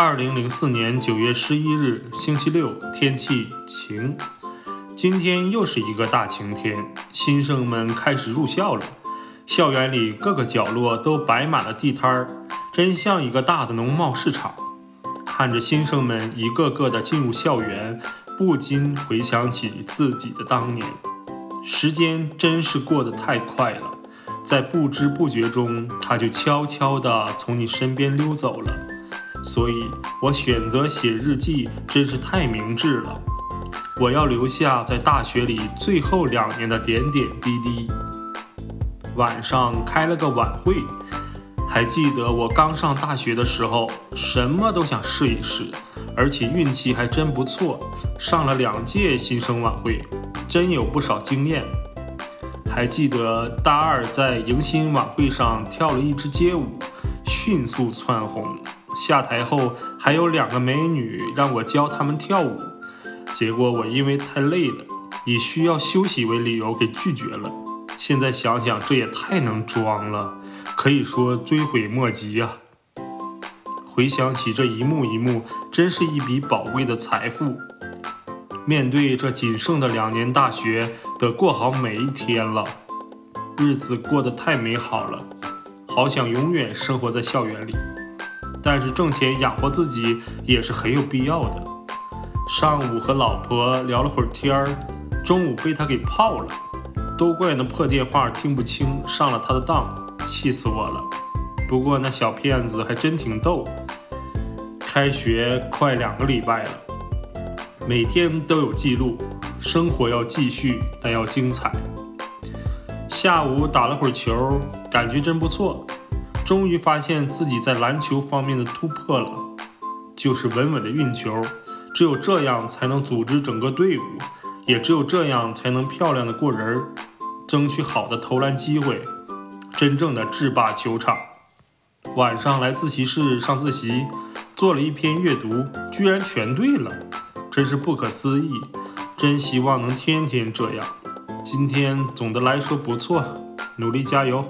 二零零四年九月十一日，星期六，天气晴。今天又是一个大晴天，新生们开始入校了。校园里各个角落都摆满了地摊儿，真像一个大的农贸市场。看着新生们一个个的进入校园，不禁回想起自己的当年。时间真是过得太快了，在不知不觉中，它就悄悄地从你身边溜走了。所以我选择写日记，真是太明智了。我要留下在大学里最后两年的点点滴滴。晚上开了个晚会，还记得我刚上大学的时候，什么都想试一试，而且运气还真不错，上了两届新生晚会，真有不少经验。还记得大二在迎新晚会上跳了一支街舞，迅速窜红。下台后还有两个美女让我教她们跳舞。结果我因为太累了，以需要休息为理由给拒绝了。现在想想，这也太能装了，可以说追悔莫及呀。回想起这一幕一幕，真是一笔宝贵的财富。面对这仅剩的两年大学，得过好每一天了。日子过得太美好了，好想永远生活在校园里。但是挣钱养活自己也是很有必要的。上午和老婆聊了会儿天儿，中午被他给泡了，都怪那破电话听不清，上了他的当，气死我了。不过那小骗子还真挺逗。开学快两个礼拜了，每天都有记录，生活要继续，但要精彩。下午打了会儿球，感觉真不错，终于发现自己在篮球方面的突破了，就是稳稳的运球。只有这样才能组织整个队伍，也只有这样才能漂亮的过人，争取好的投篮机会，真正的制霸球场。晚上来自习室上自习，做了一篇阅读，居然全对了，真是不可思议。真希望能天天这样。今天总的来说不错，努力加油。